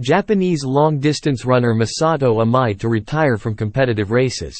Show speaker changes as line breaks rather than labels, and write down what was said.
Japanese long-distance runner Masato Amai to retire from competitive races.